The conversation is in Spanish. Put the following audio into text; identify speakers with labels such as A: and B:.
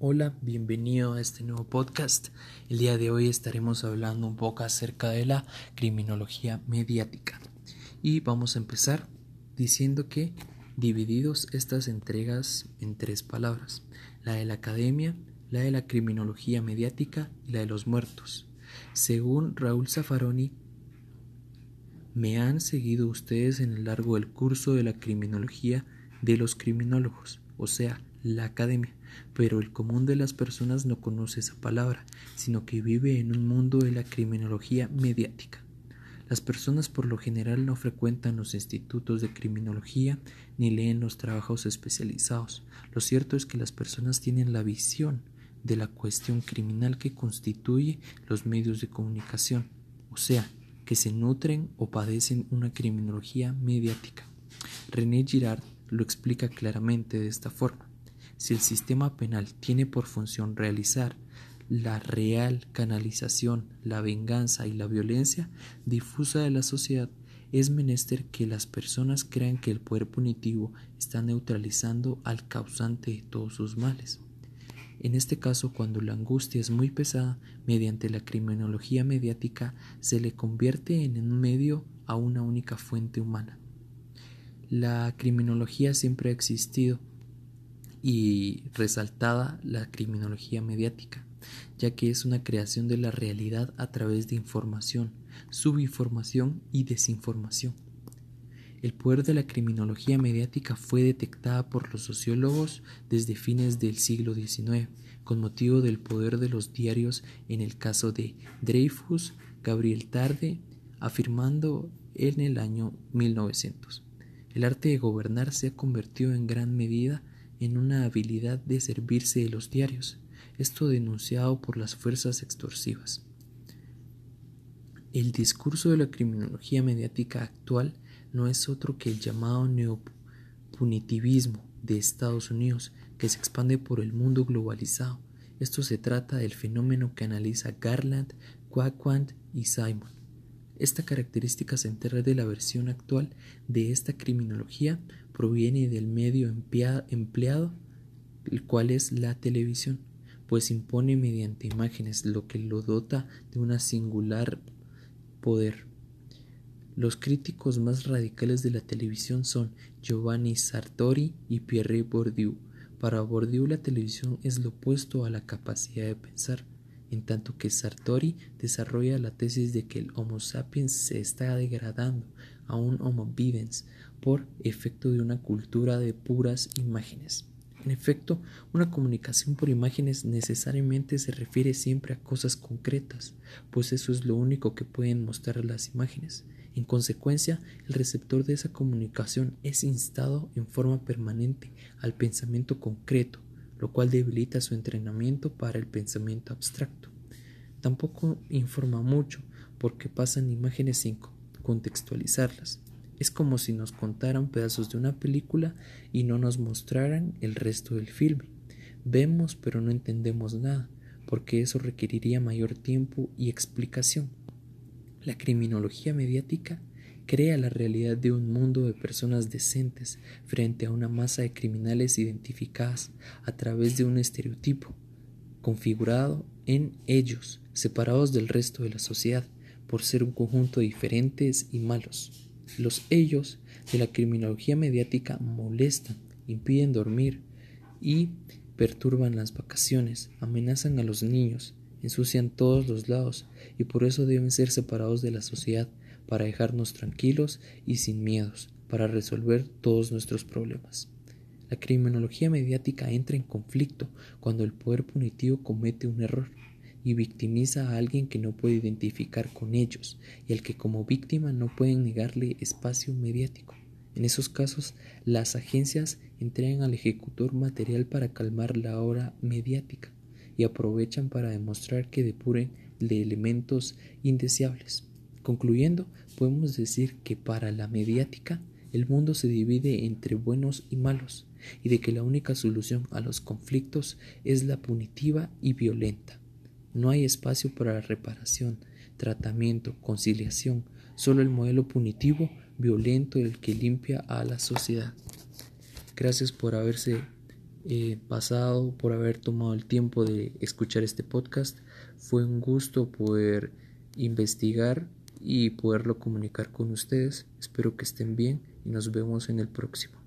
A: Hola, bienvenido a este nuevo podcast. El día de hoy estaremos hablando un poco acerca de la criminología mediática. Y vamos a empezar diciendo que divididos estas entregas en tres palabras, la de la academia, la de la criminología mediática y la de los muertos. Según Raúl Zaffaroni, me han seguido ustedes en el largo del curso de la criminología de los criminólogos, o sea, la academia, pero el común de las personas no conoce esa palabra, sino que vive en un mundo de la criminología mediática. Las personas por lo general no frecuentan los institutos de criminología ni leen los trabajos especializados. Lo cierto es que las personas tienen la visión de la cuestión criminal que constituye los medios de comunicación, o sea, que se nutren o padecen una criminología mediática. René Girard lo explica claramente de esta forma. Si el sistema penal tiene por función realizar la real canalización, la venganza y la violencia difusa de la sociedad, es menester que las personas crean que el poder punitivo está neutralizando al causante de todos sus males. En este caso, cuando la angustia es muy pesada, mediante la criminología mediática se le convierte en un medio a una única fuente humana. La criminología siempre ha existido y resaltada la criminología mediática, ya que es una creación de la realidad a través de información, subinformación y desinformación. El poder de la criminología mediática fue detectada por los sociólogos desde fines del siglo XIX, con motivo del poder de los diarios en el caso de Dreyfus, Gabriel Tarde, afirmando en el año 1900. El arte de gobernar se ha convertido en gran medida en una habilidad de servirse de los diarios, esto denunciado por las fuerzas extorsivas. El discurso de la criminología mediática actual no es otro que el llamado neopunitivismo de Estados Unidos, que se expande por el mundo globalizado. Esto se trata del fenómeno que analiza Garland, Quaquant y Simon. Esta característica central de la versión actual de esta criminología proviene del medio empleado, el cual es la televisión, pues impone mediante imágenes lo que lo dota de una singular poder. Los críticos más radicales de la televisión son Giovanni Sartori y Pierre Bourdieu. Para Bourdieu la televisión es lo opuesto a la capacidad de pensar en tanto que Sartori desarrolla la tesis de que el Homo sapiens se está degradando a un Homo vivens por efecto de una cultura de puras imágenes. En efecto, una comunicación por imágenes necesariamente se refiere siempre a cosas concretas, pues eso es lo único que pueden mostrar las imágenes. En consecuencia, el receptor de esa comunicación es instado en forma permanente al pensamiento concreto, lo cual debilita su entrenamiento para el pensamiento abstracto. Tampoco informa mucho porque pasan imágenes sin contextualizarlas. Es como si nos contaran pedazos de una película y no nos mostraran el resto del filme. Vemos pero no entendemos nada, porque eso requeriría mayor tiempo y explicación. La criminología mediática crea la realidad de un mundo de personas decentes frente a una masa de criminales identificadas a través de un estereotipo, configurado en ellos, separados del resto de la sociedad, por ser un conjunto de diferentes y malos. Los ellos de la criminología mediática molestan, impiden dormir y perturban las vacaciones, amenazan a los niños, ensucian todos los lados y por eso deben ser separados de la sociedad para dejarnos tranquilos y sin miedos, para resolver todos nuestros problemas. La criminología mediática entra en conflicto cuando el poder punitivo comete un error y victimiza a alguien que no puede identificar con ellos y al que como víctima no pueden negarle espacio mediático. En esos casos, las agencias entregan al ejecutor material para calmar la hora mediática y aprovechan para demostrar que depuren de elementos indeseables. Concluyendo, podemos decir que para la mediática el mundo se divide entre buenos y malos, y de que la única solución a los conflictos es la punitiva y violenta. No hay espacio para la reparación, tratamiento, conciliación, solo el modelo punitivo, violento, el que limpia a la sociedad. Gracias por haberse eh, pasado, por haber tomado el tiempo de escuchar este podcast. Fue un gusto poder investigar y poderlo comunicar con ustedes. Espero que estén bien y nos vemos en el próximo.